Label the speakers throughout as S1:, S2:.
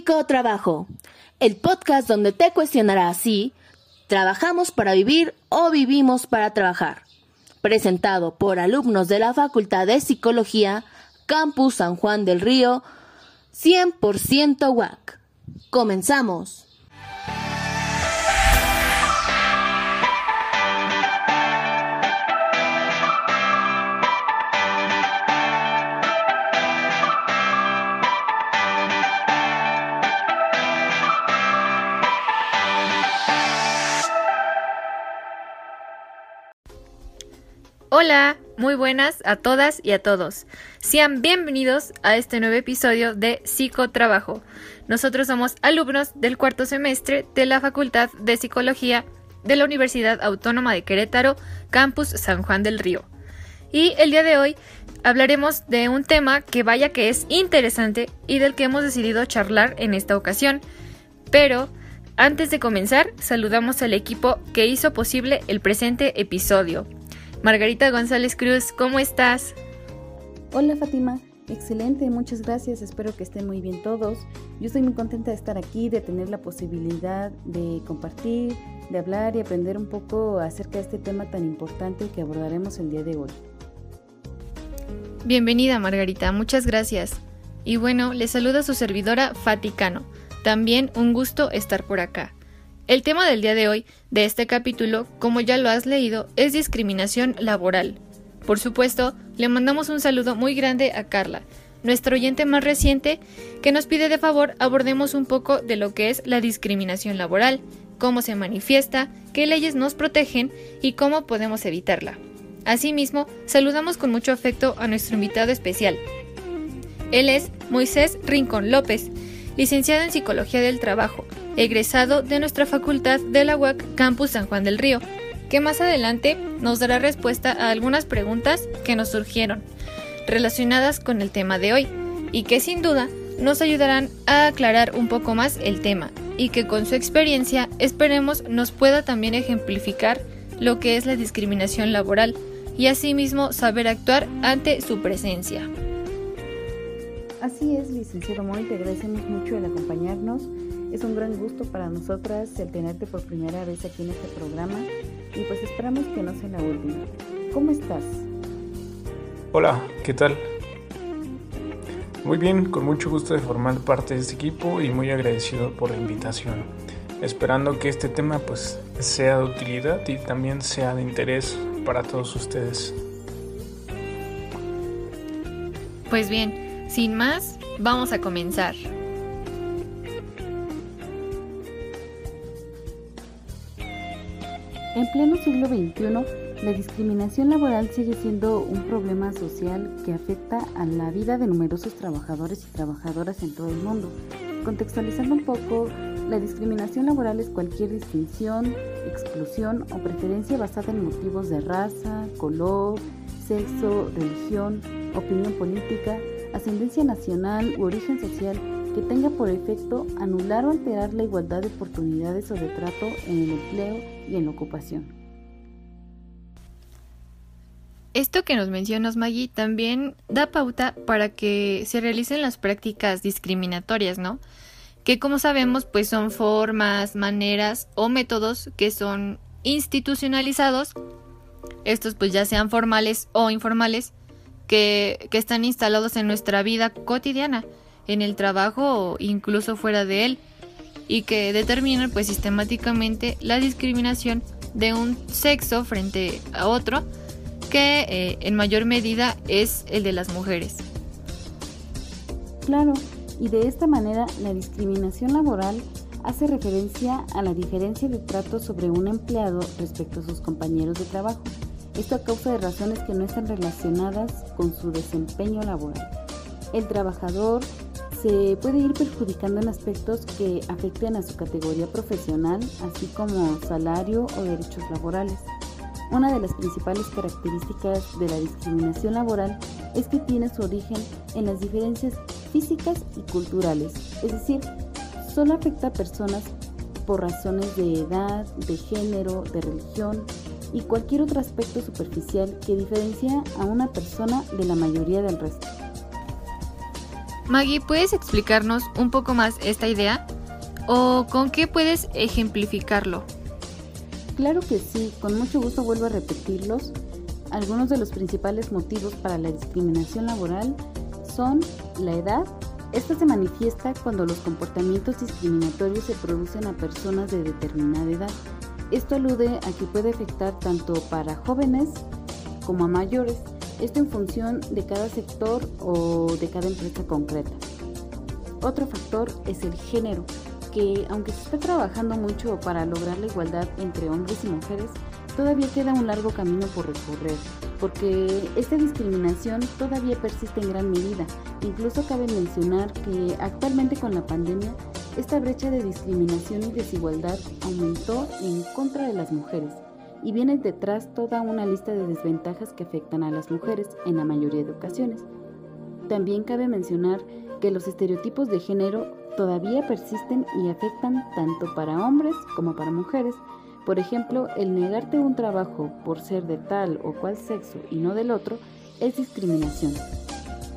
S1: Psicotrabajo, el podcast donde te cuestionará si trabajamos para vivir o vivimos para trabajar. Presentado por alumnos de la Facultad de Psicología, Campus San Juan del Río, 100% WAC. Comenzamos.
S2: Hola, muy buenas a todas y a todos. Sean bienvenidos a este nuevo episodio de Psicotrabajo. Nosotros somos alumnos del cuarto semestre de la Facultad de Psicología de la Universidad Autónoma de Querétaro, Campus San Juan del Río. Y el día de hoy hablaremos de un tema que vaya que es interesante y del que hemos decidido charlar en esta ocasión. Pero antes de comenzar, saludamos al equipo que hizo posible el presente episodio. Margarita González Cruz, ¿cómo estás?
S3: Hola Fátima, excelente, muchas gracias, espero que estén muy bien todos. Yo estoy muy contenta de estar aquí, de tener la posibilidad de compartir, de hablar y aprender un poco acerca de este tema tan importante que abordaremos el día de hoy.
S2: Bienvenida Margarita, muchas gracias. Y bueno, le saluda su servidora Faticano. También un gusto estar por acá. El tema del día de hoy, de este capítulo, como ya lo has leído, es discriminación laboral. Por supuesto, le mandamos un saludo muy grande a Carla, nuestro oyente más reciente, que nos pide de favor abordemos un poco de lo que es la discriminación laboral, cómo se manifiesta, qué leyes nos protegen y cómo podemos evitarla. Asimismo, saludamos con mucho afecto a nuestro invitado especial. Él es Moisés Rincón López, licenciado en Psicología del Trabajo, egresado de nuestra facultad de la UAC Campus San Juan del Río, que más adelante nos dará respuesta a algunas preguntas que nos surgieron relacionadas con el tema de hoy y que sin duda nos ayudarán a aclarar un poco más el tema y que con su experiencia esperemos nos pueda también ejemplificar lo que es la discriminación laboral y asimismo saber actuar ante su presencia.
S3: Así es, licenciado Moy, te agradecemos mucho el acompañarnos es un gran gusto para nosotras el tenerte por primera vez aquí en este programa y pues esperamos que no sea la última. ¿Cómo estás?
S4: Hola, ¿qué tal? Muy bien, con mucho gusto de formar parte de este equipo y muy agradecido por la invitación. Esperando que este tema pues sea de utilidad y también sea de interés para todos ustedes.
S2: Pues bien, sin más, vamos a comenzar.
S3: En pleno siglo XXI, la discriminación laboral sigue siendo un problema social que afecta a la vida de numerosos trabajadores y trabajadoras en todo el mundo. Contextualizando un poco, la discriminación laboral es cualquier distinción, exclusión o preferencia basada en motivos de raza, color, sexo, religión, opinión política, ascendencia nacional u origen social que tenga por efecto anular o alterar la igualdad de oportunidades o de trato en el empleo y en la ocupación.
S2: Esto que nos mencionas, Maggie, también da pauta para que se realicen las prácticas discriminatorias, ¿no? Que como sabemos, pues son formas, maneras o métodos que son institucionalizados, estos pues ya sean formales o informales, que, que están instalados en nuestra vida cotidiana en el trabajo o incluso fuera de él y que determinan pues sistemáticamente la discriminación de un sexo frente a otro que eh, en mayor medida es el de las mujeres.
S3: Claro, y de esta manera la discriminación laboral hace referencia a la diferencia de trato sobre un empleado respecto a sus compañeros de trabajo. Esto a causa de razones que no están relacionadas con su desempeño laboral. El trabajador se puede ir perjudicando en aspectos que afecten a su categoría profesional, así como salario o derechos laborales. Una de las principales características de la discriminación laboral es que tiene su origen en las diferencias físicas y culturales, es decir, solo afecta a personas por razones de edad, de género, de religión y cualquier otro aspecto superficial que diferencia a una persona de la mayoría del resto.
S2: Maggie, ¿puedes explicarnos un poco más esta idea? ¿O con qué puedes ejemplificarlo?
S3: Claro que sí, con mucho gusto vuelvo a repetirlos. Algunos de los principales motivos para la discriminación laboral son la edad. Esta se manifiesta cuando los comportamientos discriminatorios se producen a personas de determinada edad. Esto alude a que puede afectar tanto para jóvenes como a mayores esto en función de cada sector o de cada empresa concreta. Otro factor es el género, que aunque se está trabajando mucho para lograr la igualdad entre hombres y mujeres, todavía queda un largo camino por recorrer, porque esta discriminación todavía persiste en gran medida. Incluso cabe mencionar que actualmente con la pandemia, esta brecha de discriminación y desigualdad aumentó en contra de las mujeres y viene detrás toda una lista de desventajas que afectan a las mujeres en la mayoría de ocasiones. También cabe mencionar que los estereotipos de género todavía persisten y afectan tanto para hombres como para mujeres. Por ejemplo, el negarte un trabajo por ser de tal o cual sexo y no del otro es discriminación.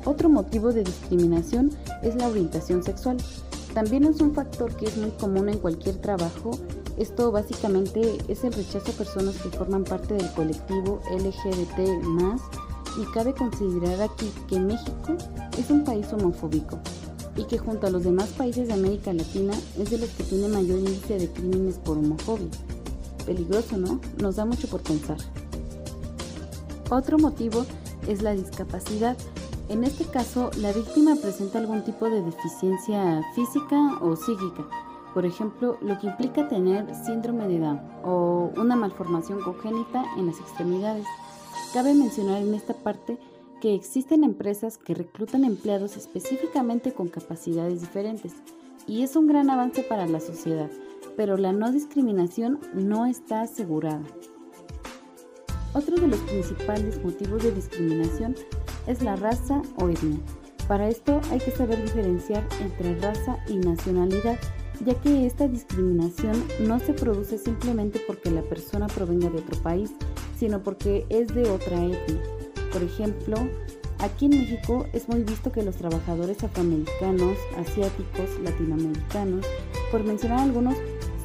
S3: Otro motivo de discriminación es la orientación sexual. También es un factor que es muy común en cualquier trabajo esto básicamente es el rechazo a personas que forman parte del colectivo LGBT y cabe considerar aquí que México es un país homofóbico y que junto a los demás países de América Latina es de los que tiene mayor índice de crímenes por homofobia. Peligroso, ¿no? Nos da mucho por pensar. Otro motivo es la discapacidad. En este caso, la víctima presenta algún tipo de deficiencia física o psíquica por ejemplo, lo que implica tener síndrome de Down o una malformación congénita en las extremidades. Cabe mencionar en esta parte que existen empresas que reclutan empleados específicamente con capacidades diferentes y es un gran avance para la sociedad, pero la no discriminación no está asegurada. Otro de los principales motivos de discriminación es la raza o etnia. Para esto hay que saber diferenciar entre raza y nacionalidad ya que esta discriminación no se produce simplemente porque la persona provenga de otro país, sino porque es de otra etnia. Por ejemplo, aquí en México es muy visto que los trabajadores afroamericanos, asiáticos, latinoamericanos, por mencionar algunos,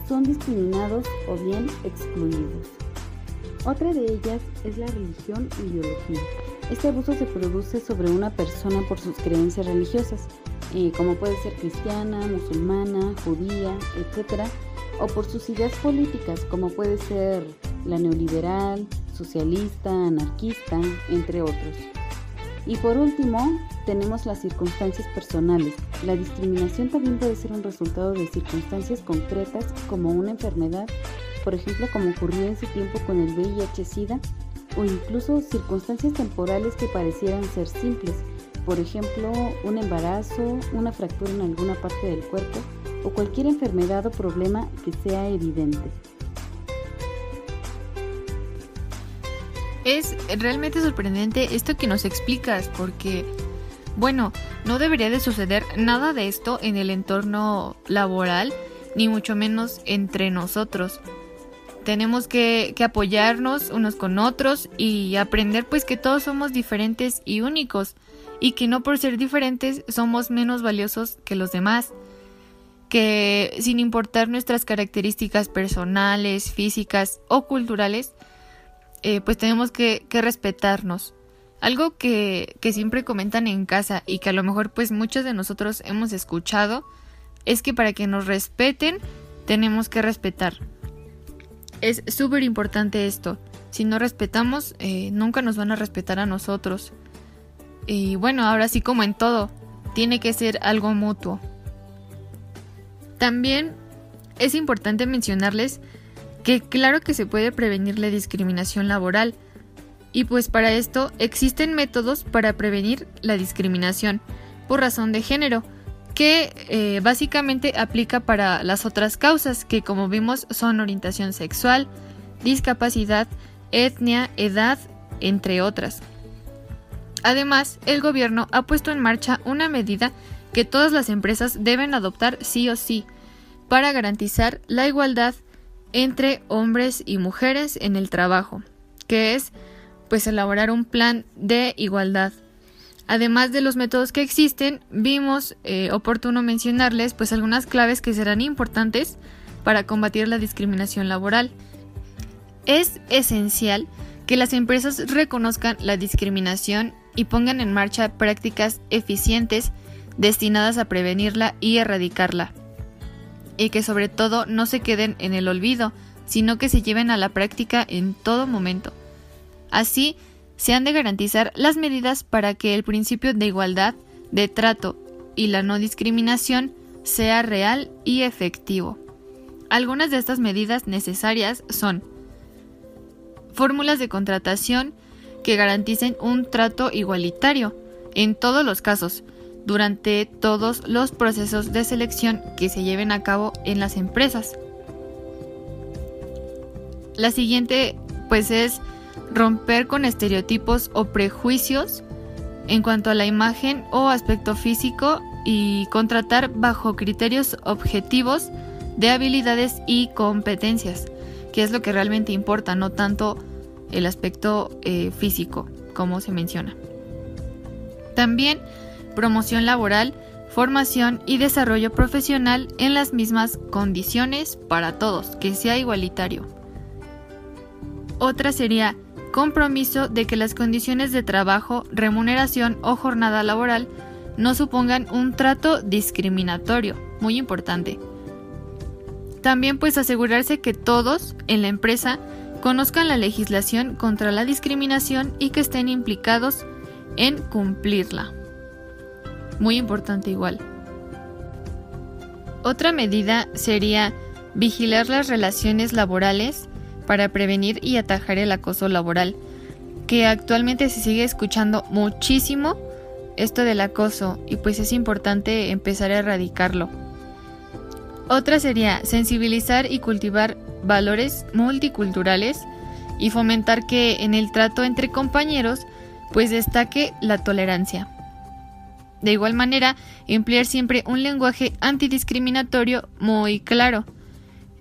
S3: son discriminados o bien excluidos. Otra de ellas es la religión y ideología. Este abuso se produce sobre una persona por sus creencias religiosas, como puede ser cristiana, musulmana, judía, etc., o por sus ideas políticas, como puede ser la neoliberal, socialista, anarquista, entre otros. Y por último, tenemos las circunstancias personales. La discriminación también puede ser un resultado de circunstancias concretas como una enfermedad, por ejemplo como ocurrió en su tiempo con el VIH-Sida, o incluso circunstancias temporales que parecieran ser simples, por ejemplo, un embarazo, una fractura en alguna parte del cuerpo o cualquier enfermedad o problema que sea evidente.
S2: Es realmente sorprendente esto que nos explicas porque, bueno, no debería de suceder nada de esto en el entorno laboral, ni mucho menos entre nosotros. Tenemos que, apoyarnos unos con otros y aprender pues que todos somos diferentes y únicos y que no por ser diferentes somos menos valiosos que los demás, que sin importar nuestras características personales, físicas o culturales, eh, pues tenemos que, respetarnos. Algo que, que siempre comentan en casa y que a lo mejor pues muchos de nosotros hemos escuchado es que para que nos respeten tenemos que respetar. Es súper importante esto. Si no respetamos, eh, nunca nos van a respetar a nosotros. Y bueno, ahora sí como en todo, tiene que ser algo mutuo. También es importante mencionarles que claro que se puede prevenir la discriminación laboral. Y pues para esto existen métodos para prevenir la discriminación por razón de género, que eh, básicamente aplica para las otras causas, que como vimos son orientación sexual, discapacidad, etnia, edad, entre otras. Además, el gobierno ha puesto en marcha una medida que todas las empresas deben adoptar sí o sí para garantizar la igualdad entre hombres y mujeres en el trabajo, que es pues elaborar un plan de igualdad. Además de los métodos que existen, vimos eh, oportuno mencionarles pues algunas claves que serán importantes para combatir la discriminación laboral. Es esencial que las empresas reconozcan la discriminación y pongan en marcha prácticas eficientes destinadas a prevenirla y erradicarla. Y que sobre todo no se queden en el olvido, sino que se lleven a la práctica en todo momento. Así, se han de garantizar las medidas para que el principio de igualdad, de trato y la no discriminación sea real y efectivo. Algunas de estas medidas necesarias son fórmulas de contratación que garanticen un trato igualitario en todos los casos, durante todos los procesos de selección que se lleven a cabo en las empresas. La siguiente pues es romper con estereotipos o prejuicios en cuanto a la imagen o aspecto físico y contratar bajo criterios objetivos de habilidades y competencias, que es lo que realmente importa, no tanto el aspecto eh, físico, como se menciona. También promoción laboral, formación y desarrollo profesional en las mismas condiciones para todos, que sea igualitario. Otra sería compromiso de que las condiciones de trabajo, remuneración o jornada laboral no supongan un trato discriminatorio, muy importante. También pues asegurarse que todos en la empresa conozcan la legislación contra la discriminación y que estén implicados en cumplirla. Muy importante igual. Otra medida sería vigilar las relaciones laborales para prevenir y atajar el acoso laboral, que actualmente se sigue escuchando muchísimo esto del acoso y pues es importante empezar a erradicarlo. Otra sería sensibilizar y cultivar valores multiculturales y fomentar que en el trato entre compañeros pues destaque la tolerancia. De igual manera, emplear siempre un lenguaje antidiscriminatorio muy claro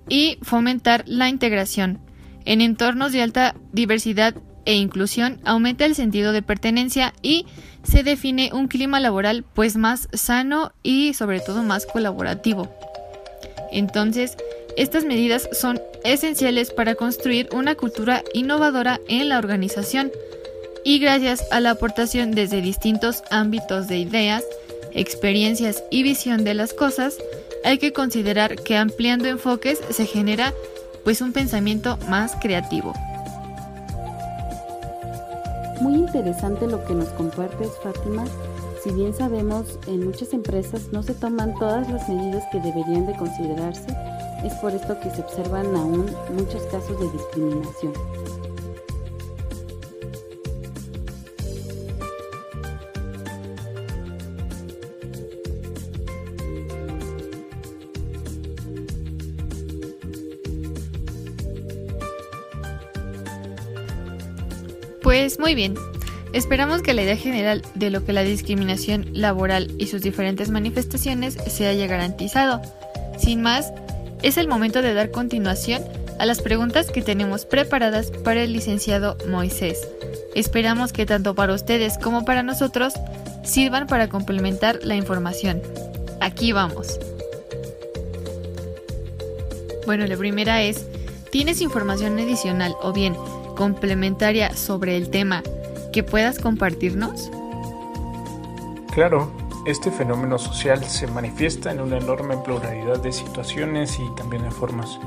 S2: y fomentar la integración. En entornos de alta diversidad e inclusión aumenta el sentido de pertenencia y se define un clima laboral pues más sano y sobre todo más colaborativo. Entonces, estas medidas son esenciales para construir una cultura innovadora en la organización y gracias a la aportación desde distintos ámbitos de ideas, experiencias y visión de las cosas, hay que considerar que ampliando enfoques se genera pues un pensamiento más creativo.
S3: Muy interesante lo que nos compartes, Fátima. Si bien sabemos, en muchas empresas no se toman todas las medidas que deberían de considerarse, es por esto que se observan aún muchos casos de discriminación.
S2: Pues muy bien, esperamos que la idea general de lo que la discriminación laboral y sus diferentes manifestaciones se haya garantizado. Sin más, es el momento de dar continuación a las preguntas que tenemos preparadas para el licenciado Moisés. Esperamos que tanto para ustedes como para nosotros sirvan para complementar la información. Aquí vamos. Bueno, la primera es, ¿tienes información adicional o bien complementaria sobre el tema que puedas compartirnos?
S4: Claro, este fenómeno social se manifiesta en una enorme pluralidad de situaciones y también de formas.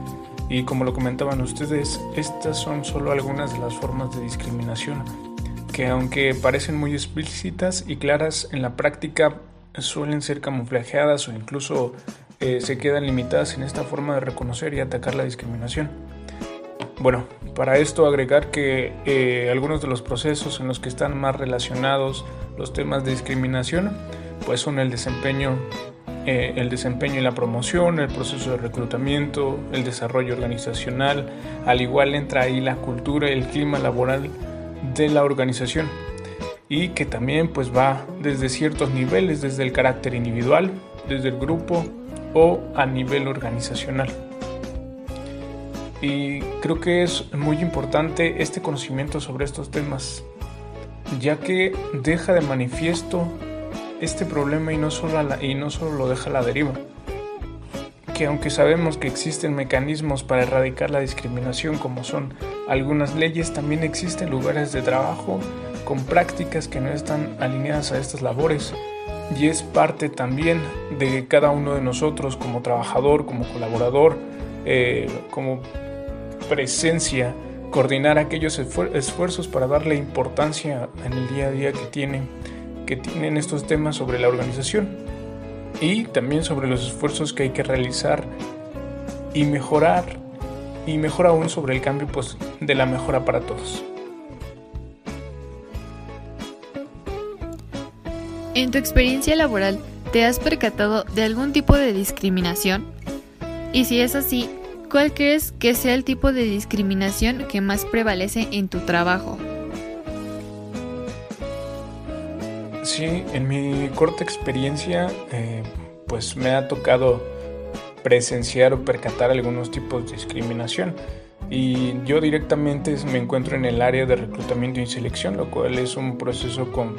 S4: Y como lo comentaban ustedes, estas son solo algunas de las formas de discriminación, que aunque parecen muy explícitas y claras, en la práctica suelen ser camuflajeadas o incluso eh, se quedan limitadas en esta forma de reconocer y atacar la discriminación. Bueno, para esto agregar que eh, algunos de los procesos en los que están más relacionados los temas de discriminación pues son el desempeño, eh, el desempeño y la promoción, el proceso de reclutamiento, el desarrollo organizacional, al igual entra ahí la cultura y el clima laboral de la organización y que también pues va desde ciertos niveles, desde el carácter individual, desde el grupo o a nivel organizacional. Y creo que es muy importante este conocimiento sobre estos temas ya que deja de manifiesto este problema y no solo, y no solo lo deja a la deriva. Que aunque sabemos que existen mecanismos para erradicar la discriminación como son algunas leyes, también existen lugares de trabajo con prácticas que no están alineadas a estas labores y es parte también de cada uno de nosotros como trabajador, como colaborador, eh, como presencia, coordinar aquellos esfuerzos para darle importancia en el día a día que tienen, que tienen estos temas sobre la organización y también sobre los esfuerzos que hay que realizar y mejorar y mejor aún sobre el cambio pues, de la mejora para todos.
S2: En tu experiencia laboral, ¿te has percatado de algún tipo de discriminación? Y si es así, ¿cuál crees que sea el tipo de discriminación que más prevalece en tu trabajo?
S4: Sí, en mi corta experiencia, eh, pues me ha tocado presenciar o percatar algunos tipos de discriminación. Y yo directamente me encuentro en el área de reclutamiento y selección, lo cual es un proceso con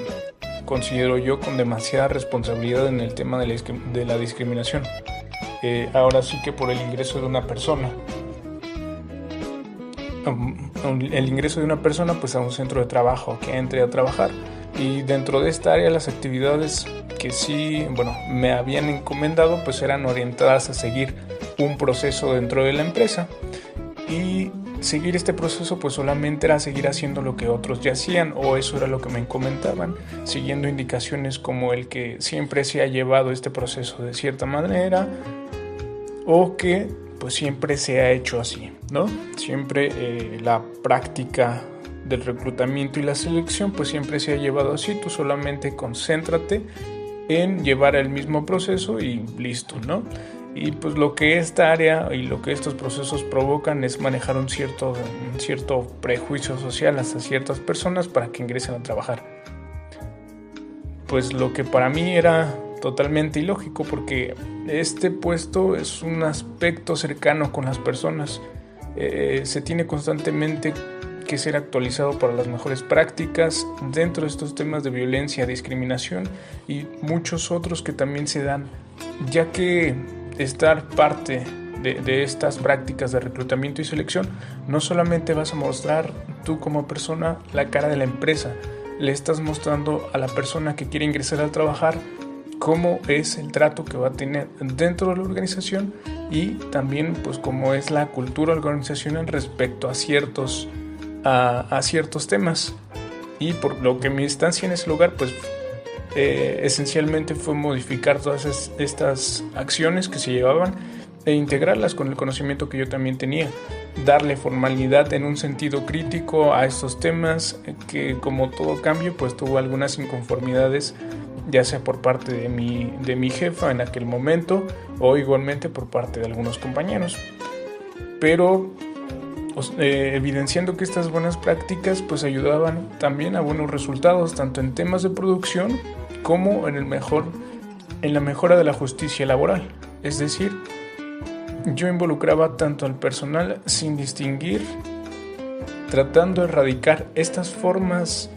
S4: considero yo con demasiada responsabilidad en el tema de la, discriminación. Eh, ahora sí que por el ingreso de una persona. Um, el ingreso de una persona pues a un centro de trabajo que entre a trabajar y dentro de esta área las actividades que sí bueno me habían encomendado pues eran orientadas a seguir un proceso dentro de la empresa y seguir este proceso pues solamente era seguir haciendo lo que otros ya hacían o eso era lo que me comentaban, siguiendo indicaciones como el que siempre se ha llevado este proceso de cierta manera o que pues siempre se ha hecho así, ¿no? Siempre eh, la práctica del reclutamiento y la selección pues siempre se ha llevado así, tú solamente concéntrate en llevar el mismo proceso y listo, ¿no? Y pues lo que esta área y lo que estos procesos provocan es manejar un cierto, cierto prejuicio social hacia ciertas personas para que ingresen a trabajar. Pues lo que para mí era totalmente ilógico porque este puesto es un aspecto cercano con las personas. Eh, se tiene constantemente que ser actualizado para las mejores prácticas dentro de estos temas de violencia, discriminación y muchos otros que también se dan, ya que estar parte de, estas prácticas de reclutamiento y selección, no solamente vas a mostrar tú como persona la cara de la empresa, le estás mostrando a la persona que quiere ingresar a trabajar cómo es el trato que va a tener dentro de la organización y también pues cómo es la cultura organizacional respecto a ciertos, a ciertos temas. Y por lo que mi estancia en ese lugar pues eh, esencialmente fue modificar todas estas acciones que se llevaban e integrarlas con el conocimiento que yo también tenía, darle formalidad en un sentido crítico a estos temas que como todo cambio pues tuvo algunas inconformidades ya sea por parte de mi, de mi jefa en aquel momento o igualmente por parte de algunos compañeros. Pero eh, evidenciando que estas buenas prácticas pues ayudaban también a buenos resultados tanto en temas de producción como en, el mejor, en la mejora de la justicia laboral. Es decir, yo involucraba tanto al personal sin distinguir, tratando de erradicar estas formas,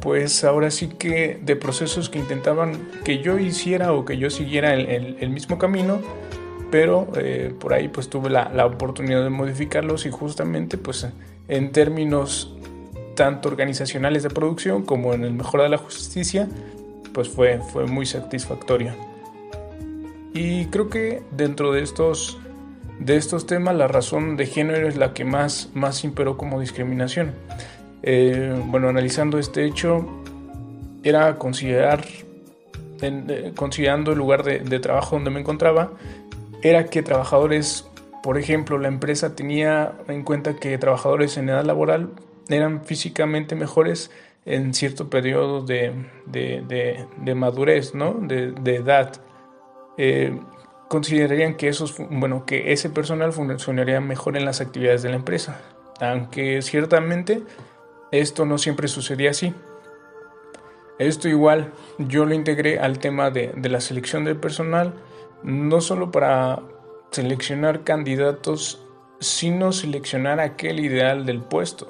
S4: pues ahora sí que de procesos que intentaban que yo hiciera o que yo siguiera el, el, mismo camino, pero eh, por ahí pues tuve la, la, oportunidad de modificarlos y justamente pues en términos tanto organizacionales de producción como en el mejora de la justicia, pues fue, fue muy satisfactoria. Y creo que dentro de estos, de estos temas la razón de género es la que más, más imperó como discriminación. Eh, bueno, analizando este hecho, era considerar, eh, considerando el lugar de, de trabajo donde me encontraba, era que trabajadores, por ejemplo, la empresa tenía en cuenta que trabajadores en edad laboral eran físicamente mejores en cierto periodo de, madurez, ¿no? de, edad. Eh, considerarían que, esos, bueno, que ese personal funcionaría mejor en las actividades de la empresa, aunque ciertamente esto no siempre sucedía así. Esto igual yo lo integré al tema de, de la selección del personal, no solo para seleccionar candidatos, sino seleccionar aquel ideal del puesto.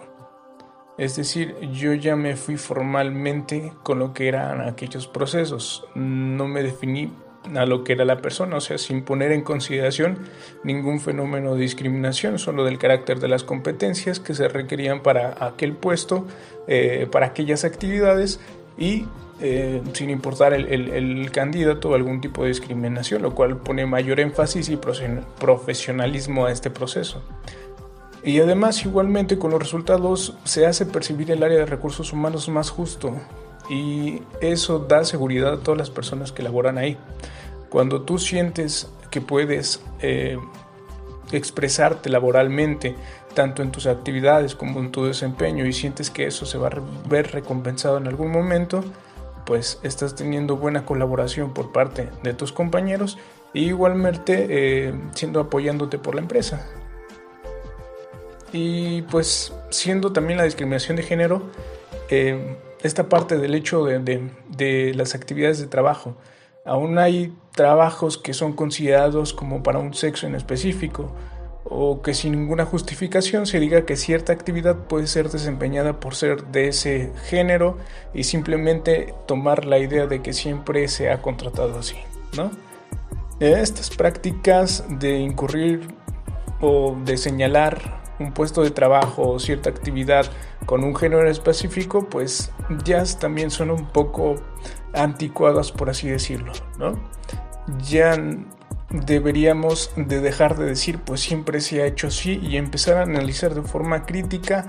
S4: Es decir, yo ya me fui formalmente con lo que eran aquellos procesos. No me definí a lo que era la persona, o sea, sin poner en consideración ningún fenómeno de discriminación, solo del carácter de las competencias que se requerían para aquel puesto, eh, para aquellas actividades y eh, sin importar el, el, candidato o algún tipo de discriminación, lo cual pone mayor énfasis y profesionalismo a este proceso. Y además, igualmente, con los resultados se hace percibir el área de recursos humanos más justo y eso da seguridad a todas las personas que laboran ahí. Cuando tú sientes que puedes eh, expresarte laboralmente, tanto en tus actividades como en tu desempeño, y sientes que eso se va a ver recompensado en algún momento, pues estás teniendo buena colaboración por parte de tus compañeros y igualmente eh, siendo apoyándote por la empresa. Y pues siendo también la discriminación de género, eh, esta parte del hecho de, de, las actividades de trabajo. Aún hay trabajos que son considerados como para un sexo en específico o que sin ninguna justificación se diga que cierta actividad puede ser desempeñada por ser de ese género y simplemente tomar la idea de que siempre se ha contratado así, ¿no? Estas prácticas de incurrir o de señalar un puesto de trabajo o cierta actividad con un género específico, pues ya también son un poco anticuadas, por así decirlo, ¿no? Ya deberíamos de dejar de decir pues siempre se ha hecho así y empezar a analizar de forma crítica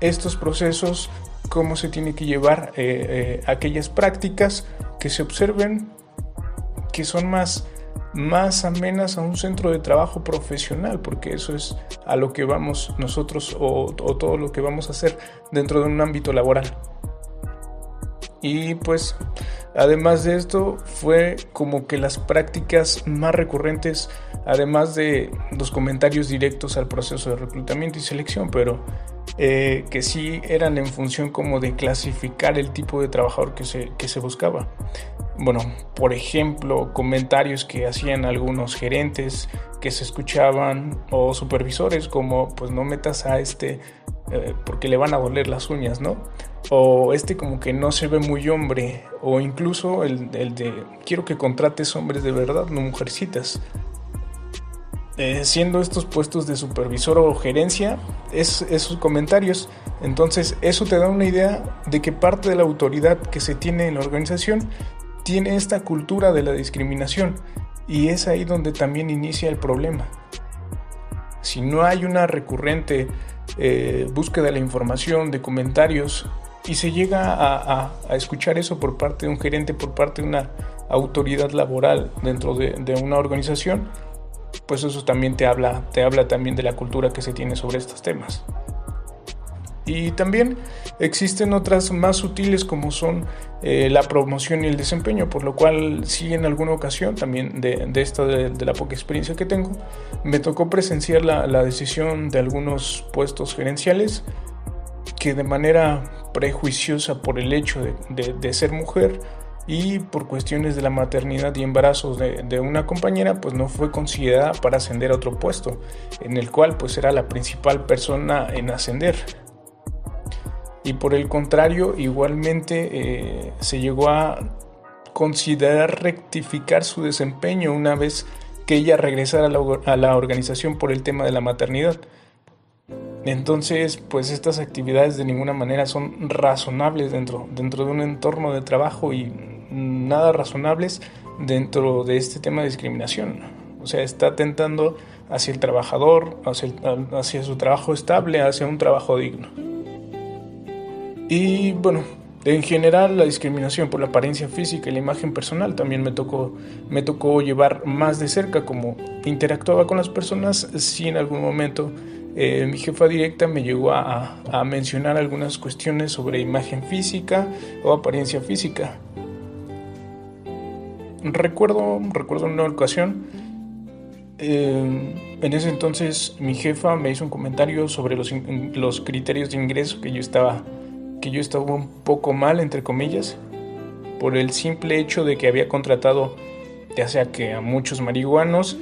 S4: estos procesos, cómo se tiene que llevar eh, eh, aquellas prácticas que se observen que son más más amenas a un centro de trabajo profesional, porque eso es a lo que vamos nosotros o, o todo lo que vamos a hacer dentro de un ámbito laboral. Y pues Además de esto, fue como que las prácticas más recurrentes, además de los comentarios directos al proceso de reclutamiento y selección, pero eh, que sí eran en función como de clasificar el tipo de trabajador que se, que se buscaba. Bueno, por ejemplo, comentarios que hacían algunos gerentes que se escuchaban o supervisores como pues no metas a este eh, porque le van a doler las uñas, ¿no? O este como que no se ve muy hombre, o incluso el, de quiero que contrates hombres de verdad, no mujercitas. Eh, siendo estos puestos de supervisor o gerencia, es, esos comentarios. Entonces, eso te da una idea de que parte de la autoridad que se tiene en la organización tiene esta cultura de la discriminación. Y es ahí donde también inicia el problema. Si no hay una recurrente eh, búsqueda de la información, de comentarios, y se llega a, escuchar eso por parte de un gerente, por parte de una autoridad laboral dentro de, de, una organización, pues eso también te habla, te habla también de la cultura que se tiene sobre estos temas. Y también existen otras más sutiles como son eh, la promoción y el desempeño, por lo cual sí en alguna ocasión también de, esta de, la poca experiencia que tengo, me tocó presenciar la, decisión de algunos puestos gerenciales que de manera prejuiciosa por el hecho de, ser mujer y por cuestiones de la maternidad y embarazos de, una compañera, pues no fue considerada para ascender a otro puesto, en el cual pues era la principal persona en ascender y por el contrario igualmente eh, se llegó a considerar rectificar su desempeño una vez que ella regresara a la, organización por el tema de la maternidad. Entonces, pues estas actividades de ninguna manera son razonables dentro, dentro de un entorno de trabajo y nada razonables dentro de este tema de discriminación. O sea, está atentando hacia el trabajador, hacia su trabajo estable, hacia un trabajo digno. Y bueno, en general la discriminación por la apariencia física y la imagen personal también me tocó, me tocó llevar más de cerca como interactuaba con las personas, si en algún momento eh, mi jefa directa me llegó a, mencionar algunas cuestiones sobre imagen física o apariencia física. Recuerdo, recuerdo una ocasión, eh, en ese entonces mi jefa me hizo un comentario sobre los criterios de ingreso que yo estaba yo estaba un poco mal, entre comillas, por el simple hecho de que había contratado ya sea que a muchos marihuanos,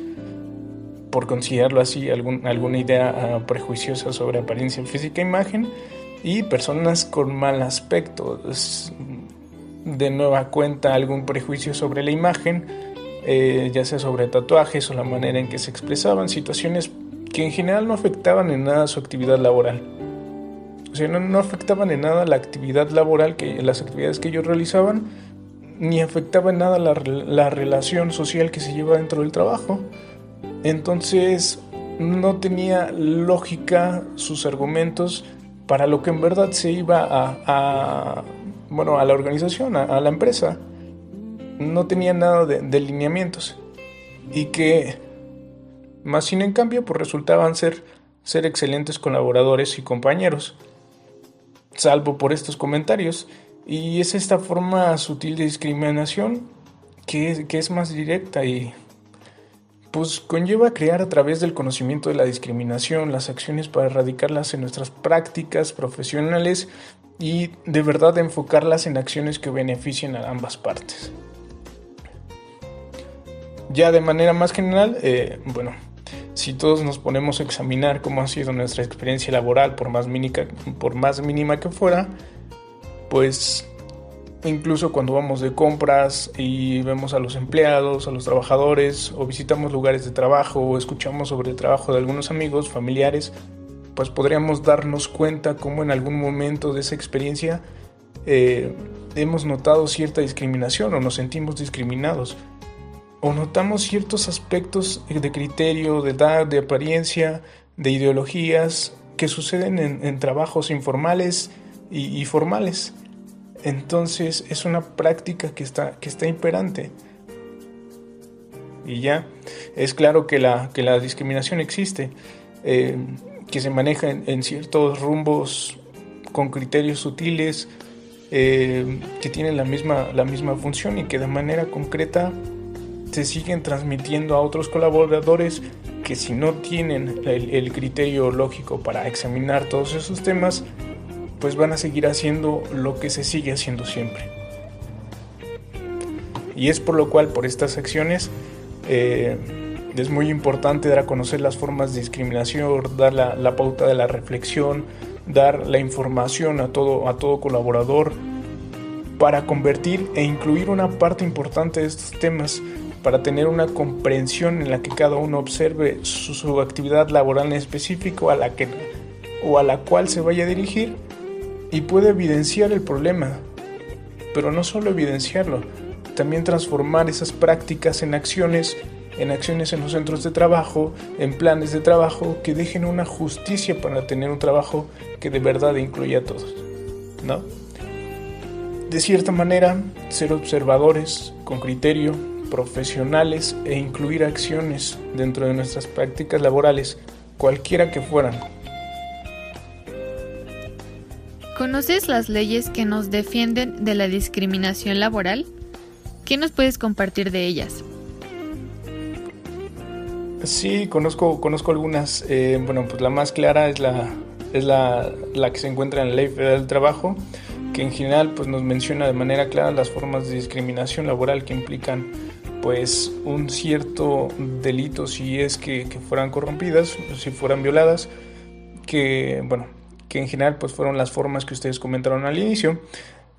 S4: por considerarlo así, alguna idea ah, prejuiciosa sobre apariencia física e imagen, y personas con mal aspecto. de nueva cuenta algún prejuicio sobre la imagen, eh, ya sea sobre tatuajes o la manera en que se expresaban, situaciones que en general no afectaban en nada su actividad laboral. O sea, no, afectaban en nada la actividad laboral, que, las actividades que ellos realizaban, ni afectaba en nada la, la relación social que se lleva dentro del trabajo. Entonces, no tenía lógica sus argumentos para lo que en verdad se iba a, bueno, a la organización, a, la empresa. No tenía nada de, lineamientos. Y que, más sin en cambio, pues resultaban ser, ser excelentes colaboradores y compañeros. Salvo por estos comentarios. Y es esta forma sutil de discriminación que, que es más directa y pues conlleva crear a través del conocimiento de la discriminación las acciones para erradicarlas en nuestras prácticas profesionales y de verdad enfocarlas en acciones que beneficien a ambas partes. Ya de manera más general, eh, bueno, si todos nos ponemos a examinar cómo ha sido nuestra experiencia laboral, por más, mínima que fuera, pues incluso cuando vamos de compras y vemos a los empleados, a los trabajadores, o visitamos lugares de trabajo, o escuchamos sobre el trabajo de algunos amigos, familiares, pues podríamos darnos cuenta cómo en algún momento de esa experiencia eh, hemos notado cierta discriminación o nos sentimos discriminados. O notamos ciertos aspectos de criterio, de edad, de apariencia, de ideologías que suceden en, trabajos informales y formales. Entonces es una práctica que está, que está imperante. Y ya, es claro que la, que la discriminación existe, eh, que se maneja en, ciertos rumbos con criterios sutiles, eh, que tienen la misma, la misma función y que de manera concreta se siguen transmitiendo a otros colaboradores que si no tienen el criterio lógico para examinar todos esos temas, pues van a seguir haciendo lo que se sigue haciendo siempre. Y es por lo cual, por estas acciones, eh, es muy importante dar a conocer las formas de discriminación, dar la, pauta de la reflexión, dar la información a todo, a todo colaborador para convertir e incluir una parte importante de estos temas, para tener una comprensión en la que cada uno observe su, su actividad laboral en específico a la que o a la cual se vaya a dirigir y puede evidenciar el problema, pero no solo evidenciarlo, también transformar esas prácticas en acciones, en acciones en los centros de trabajo, en planes de trabajo que dejen una justicia para tener un trabajo que de verdad incluya a todos, ¿no? De cierta manera, ser observadores con criterio, profesionales e incluir acciones dentro de nuestras prácticas laborales, cualquiera que fueran,
S2: ¿Conoces las leyes que nos defienden de la discriminación laboral? ¿Qué nos puedes compartir de ellas?
S4: Sí, conozco, conozco algunas. Eh, bueno, pues la más clara es la, es la, la, que se encuentra en la Ley Federal del Trabajo, que en general pues, nos menciona de manera clara las formas de discriminación laboral que implican pues un cierto delito si es que, fueran corrompidas, si fueran violadas, que bueno, que en general pues fueron las formas que ustedes comentaron al inicio.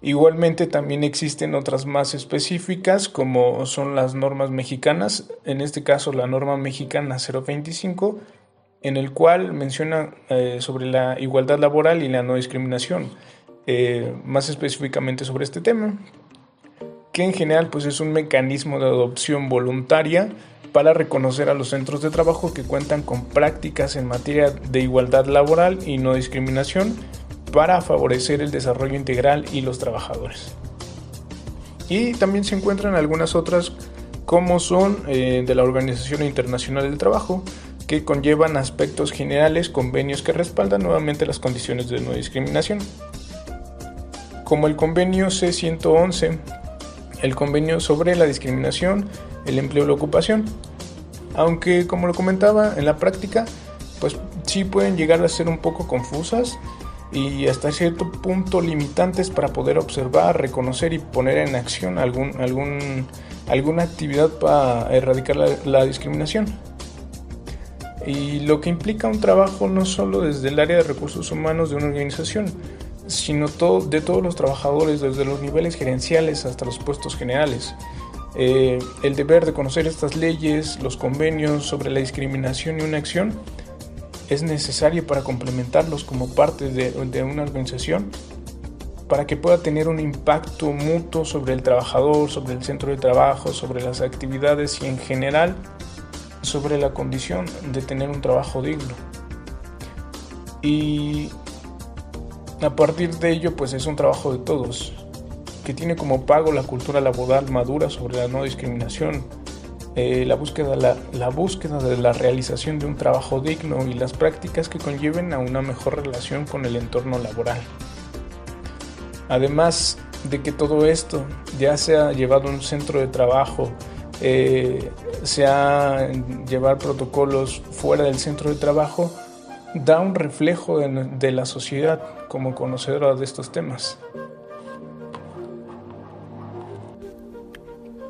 S4: Igualmente también existen otras más específicas como son las normas mexicanas, en este caso la norma mexicana 025, en el cual menciona eh, sobre la igualdad laboral y la no discriminación, eh, más específicamente sobre este tema, que en general pues es un mecanismo de adopción voluntaria para reconocer a los centros de trabajo que cuentan con prácticas en materia de igualdad laboral y no discriminación para favorecer el desarrollo integral y los trabajadores. Y también se encuentran algunas otras como son eh, de la Organización Internacional del Trabajo, que conllevan aspectos generales, convenios que respaldan nuevamente las condiciones de no discriminación, como el convenio C111, el convenio sobre la discriminación el empleo y la ocupación. Aunque como lo comentaba, en la práctica, pues sí pueden llegar a ser un poco confusas y hasta cierto punto limitantes para poder observar, reconocer y poner en acción algún, alguna actividad para erradicar la, la discriminación. Y lo que implica un trabajo no solo desde el área de recursos humanos de una organización, sino de todos los trabajadores, desde los niveles gerenciales hasta los puestos generales. Eh, el deber de conocer estas leyes, los convenios sobre la discriminación y una acción es necesario para complementarlos como parte de, de una organización para que pueda tener un impacto mutuo sobre el trabajador, sobre el centro de trabajo, sobre las actividades y en general sobre la condición de tener un trabajo digno. Y a partir de ello, pues es un trabajo de todos, que tiene como pago la cultura laboral madura sobre la no discriminación, eh, la, búsqueda, la, búsqueda de la realización de un trabajo digno y las prácticas que conlleven a una mejor relación con el entorno laboral. Además de que todo esto ya se ha llevado a un centro de trabajo, eh, sea llevar protocolos fuera del centro de trabajo, da un reflejo de, la sociedad como conocedora de estos temas.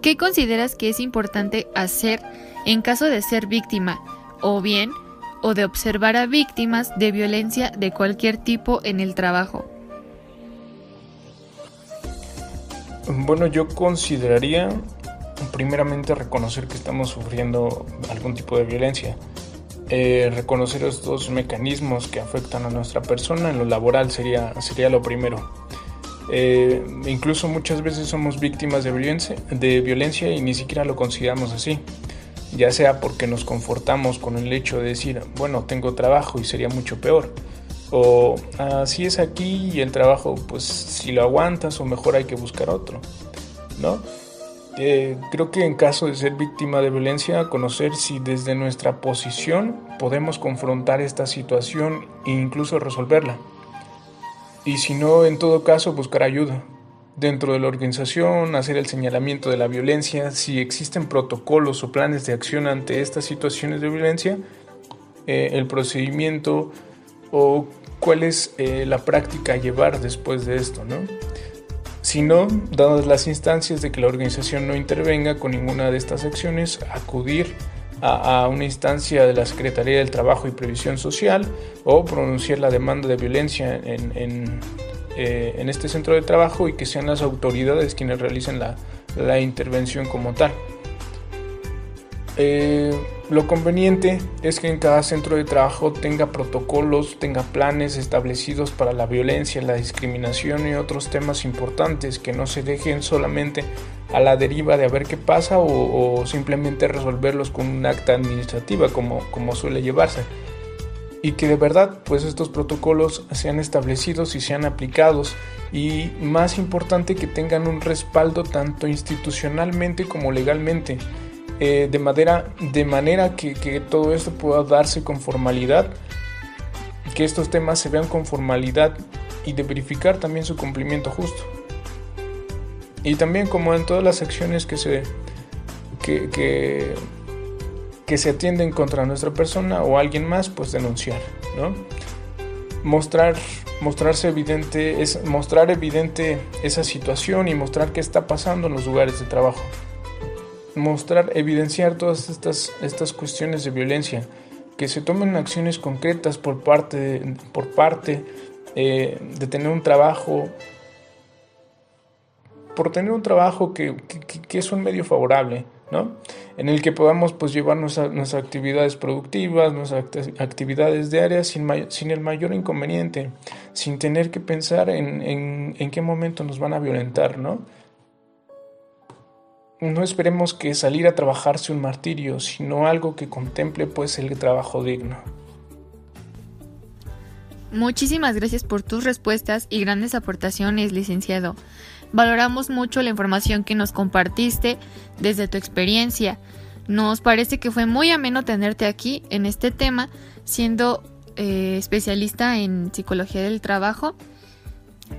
S2: ¿Qué consideras que es importante hacer en caso de ser víctima o bien o de observar a víctimas de violencia de cualquier tipo en el trabajo?
S4: Bueno, yo consideraría primeramente reconocer que estamos sufriendo algún tipo de violencia. Eh, reconocer estos mecanismos que afectan a nuestra persona en lo laboral sería, sería lo primero. Eh, incluso muchas veces somos víctimas de violencia, y ni siquiera lo consideramos así. Ya sea porque nos confortamos con el hecho de decir, bueno, tengo trabajo y sería mucho peor. O así es aquí y el trabajo, pues si lo aguantas o mejor hay que buscar otro. ¿No? Eh, creo que en caso de ser víctima de violencia, conocer si desde nuestra posición podemos confrontar esta situación e incluso resolverla. Y si no, en todo caso, buscar ayuda. Dentro de la organización, hacer el señalamiento de la violencia, si existen protocolos o planes de acción ante estas situaciones de violencia, eh, el procedimiento o cuál es eh, la práctica a llevar después de esto, ¿no? Si no, dadas las instancias de que la organización no intervenga con ninguna de estas acciones, acudir a, una instancia de la Secretaría del Trabajo y Previsión Social o pronunciar la demanda de violencia en, eh, este centro de trabajo y que sean las autoridades quienes realicen la intervención como tal. Eh, lo conveniente es que en cada centro de trabajo tenga protocolos, tenga planes establecidos para la violencia, la discriminación y otros temas importantes que no se dejen solamente a la deriva de a ver qué pasa o, simplemente resolverlos con un acta administrativa como, como suele llevarse. Y que de verdad pues estos protocolos sean establecidos y sean aplicados y más importante que tengan un respaldo tanto institucionalmente como legalmente eh, de, manera, de manera que, todo esto pueda darse con formalidad, que estos temas se vean con formalidad y de verificar también su cumplimiento justo. Y también como en todas las acciones que se, que, que, se atienden contra nuestra persona o alguien más, pues denunciar, ¿no? Mostrar, mostrarse evidente, es mostrar evidente esa situación y mostrar qué está pasando en los lugares de trabajo mostrar, evidenciar todas estas, estas cuestiones de violencia, que se tomen acciones concretas por parte, por parte eh, de tener un trabajo, por tener un trabajo que, es un medio favorable, ¿no? En el que podamos pues llevar nuestras, actividades productivas, nuestras actividades diarias sin, sin el mayor inconveniente, sin tener que pensar en, en, en qué momento nos van a violentar, ¿no? No esperemos que salir a trabajar sea un martirio, sino algo que contemple pues el trabajo digno.
S2: Muchísimas gracias por tus respuestas y grandes aportaciones, licenciado. Valoramos mucho la información que nos compartiste desde tu experiencia. Nos parece que fue muy ameno tenerte aquí en este tema, siendo eh, especialista en psicología del trabajo.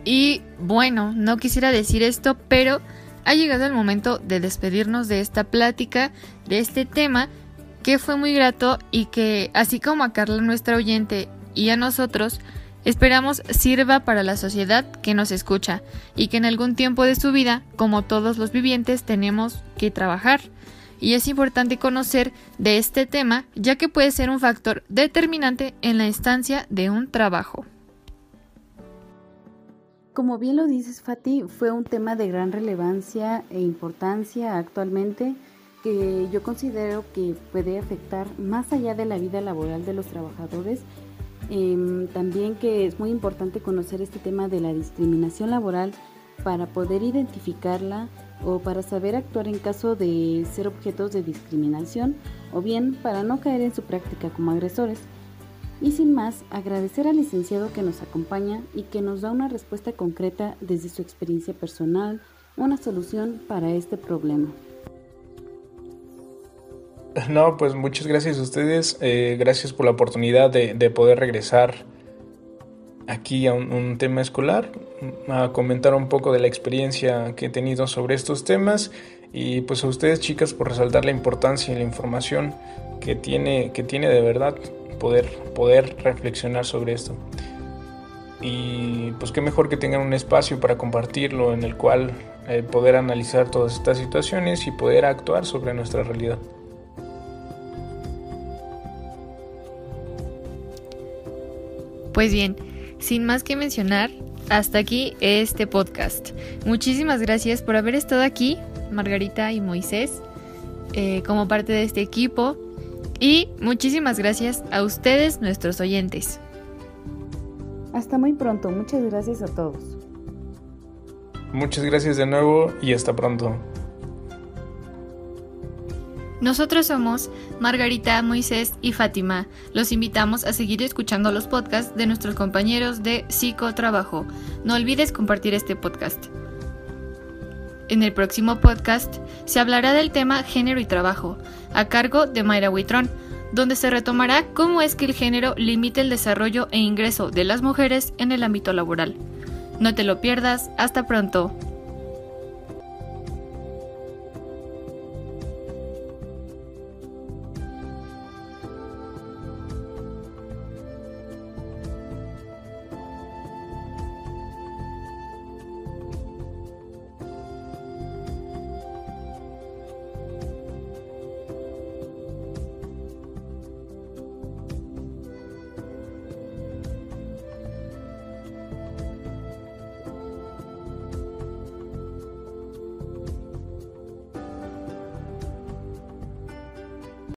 S2: Y bueno, no quisiera decir esto, pero ha llegado el momento de despedirnos de esta plática, de este tema, que fue muy grato y que, así como a Carla, nuestra oyente, y a nosotros, esperamos sirva para la sociedad que nos escucha y que en algún tiempo de su vida, como todos los vivientes, tenemos que trabajar. Y es importante conocer de este tema, ya que puede ser un factor determinante en la instancia de un trabajo.
S3: Como bien lo dices, Fati, fue un tema de gran relevancia e importancia actualmente que yo considero que puede afectar más allá de la vida laboral de los trabajadores. Em, también que es muy importante conocer este tema de la discriminación laboral para poder identificarla o para saber actuar en caso de ser objetos de discriminación o bien para no caer en su práctica como agresores. Y sin más, agradecer al licenciado que nos acompaña y que nos da una respuesta concreta desde su experiencia personal, una solución para este problema.
S4: No, pues muchas gracias a ustedes, eh, gracias por la oportunidad de, poder regresar aquí a un, tema escolar, a comentar un poco de la experiencia que he tenido sobre estos temas. Y pues a ustedes chicas por resaltar la importancia y la información que tiene, que tiene de verdad poder, poder reflexionar sobre esto. Y pues qué mejor que tengan un espacio para compartirlo en el cual eh, poder analizar todas estas situaciones y poder actuar sobre nuestra realidad.
S2: Pues bien, sin más que mencionar, hasta aquí este podcast. Muchísimas gracias por haber estado aquí, Margarita y Moisés, eh, como parte de este equipo. Y muchísimas gracias a ustedes, nuestros oyentes.
S3: Hasta muy pronto, muchas gracias a todos.
S4: Muchas gracias de nuevo y hasta pronto.
S2: Nosotros somos Margarita, Moisés y Fátima. Los invitamos a seguir escuchando los podcasts de nuestros compañeros de Psicotrabajo. No olvides compartir este podcast. En el próximo podcast se hablará del tema género y trabajo, a cargo de Mayra Huitrón, donde se retomará cómo es que el género limita el desarrollo e ingreso de las mujeres en el ámbito laboral. No te lo pierdas, hasta pronto.